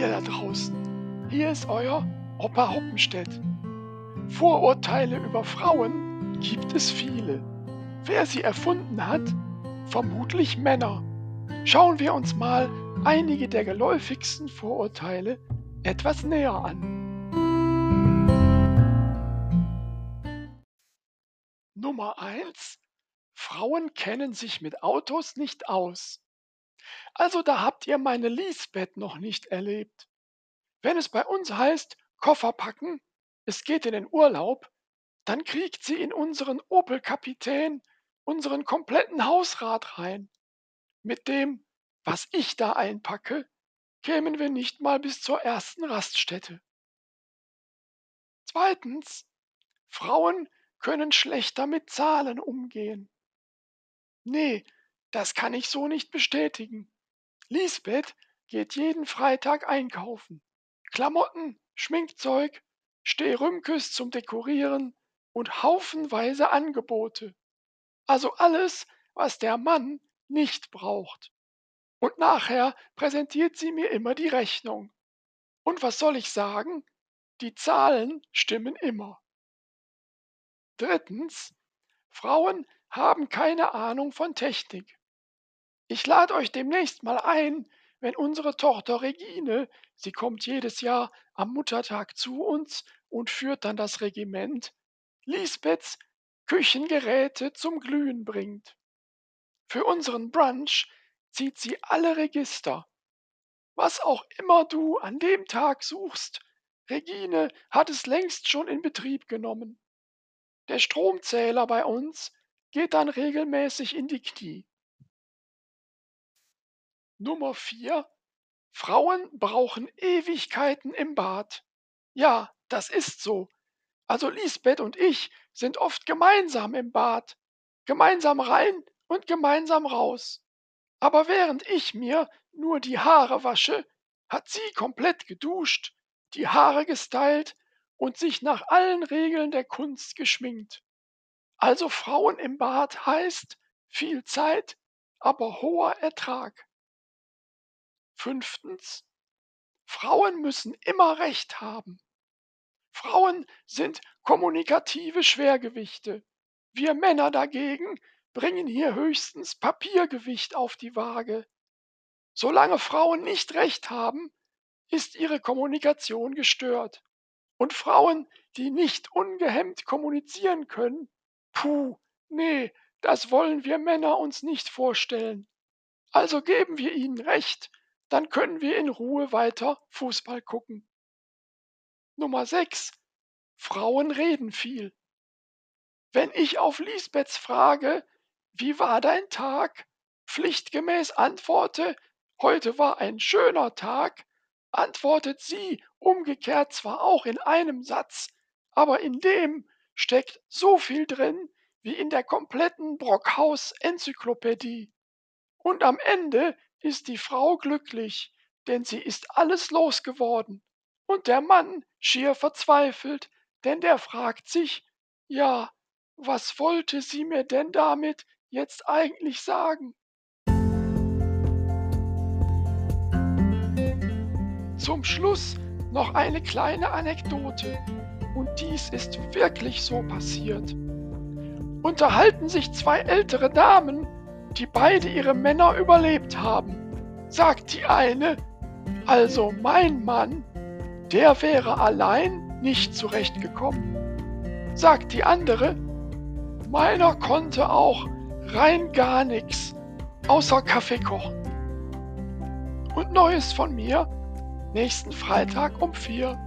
ihr da draußen. Hier ist euer Opa Hoppenstedt. Vorurteile über Frauen gibt es viele. Wer sie erfunden hat? Vermutlich Männer. Schauen wir uns mal einige der geläufigsten Vorurteile etwas näher an. Nummer 1. Frauen kennen sich mit Autos nicht aus. Also da habt ihr meine Lisbeth noch nicht erlebt. Wenn es bei uns heißt, Koffer packen, es geht in den Urlaub, dann kriegt sie in unseren Opel-Kapitän unseren kompletten Hausrat rein. Mit dem, was ich da einpacke, kämen wir nicht mal bis zur ersten Raststätte. Zweitens, Frauen können schlechter mit Zahlen umgehen. Nee, das kann ich so nicht bestätigen. Lisbeth geht jeden Freitag einkaufen. Klamotten, Schminkzeug, Stehrümkes zum Dekorieren und haufenweise Angebote. Also alles, was der Mann nicht braucht. Und nachher präsentiert sie mir immer die Rechnung. Und was soll ich sagen? Die Zahlen stimmen immer. Drittens, Frauen haben keine Ahnung von Technik. Ich lade euch demnächst mal ein, wenn unsere Tochter Regine, sie kommt jedes Jahr am Muttertag zu uns und führt dann das Regiment, Lisbeths Küchengeräte zum Glühen bringt. Für unseren Brunch zieht sie alle Register. Was auch immer du an dem Tag suchst, Regine hat es längst schon in Betrieb genommen. Der Stromzähler bei uns geht dann regelmäßig in die Knie. Nummer 4. Frauen brauchen Ewigkeiten im Bad. Ja, das ist so. Also Lisbeth und ich sind oft gemeinsam im Bad. Gemeinsam rein und gemeinsam raus. Aber während ich mir nur die Haare wasche, hat sie komplett geduscht, die Haare gestylt und sich nach allen Regeln der Kunst geschminkt. Also Frauen im Bad heißt viel Zeit, aber hoher Ertrag. Fünftens. Frauen müssen immer Recht haben. Frauen sind kommunikative Schwergewichte. Wir Männer dagegen bringen hier höchstens Papiergewicht auf die Waage. Solange Frauen nicht Recht haben, ist ihre Kommunikation gestört. Und Frauen, die nicht ungehemmt kommunizieren können, puh, nee, das wollen wir Männer uns nicht vorstellen. Also geben wir ihnen recht, dann können wir in Ruhe weiter Fußball gucken. Nummer 6. Frauen reden viel. Wenn ich auf Lisbeths Frage, wie war dein Tag, pflichtgemäß antworte, heute war ein schöner Tag, antwortet sie umgekehrt zwar auch in einem Satz, aber in dem steckt so viel drin wie in der kompletten Brockhaus-Enzyklopädie. Und am Ende ist die Frau glücklich, denn sie ist alles losgeworden. Und der Mann schier verzweifelt, denn der fragt sich, ja, was wollte sie mir denn damit jetzt eigentlich sagen? Zum Schluss noch eine kleine Anekdote. Und dies ist wirklich so passiert. Unterhalten sich zwei ältere Damen, die beide ihre Männer überlebt haben. Sagt die eine, also mein Mann, der wäre allein nicht zurechtgekommen. Sagt die andere, meiner konnte auch rein gar nichts, außer Kaffee kochen. Und Neues von mir, nächsten Freitag um vier.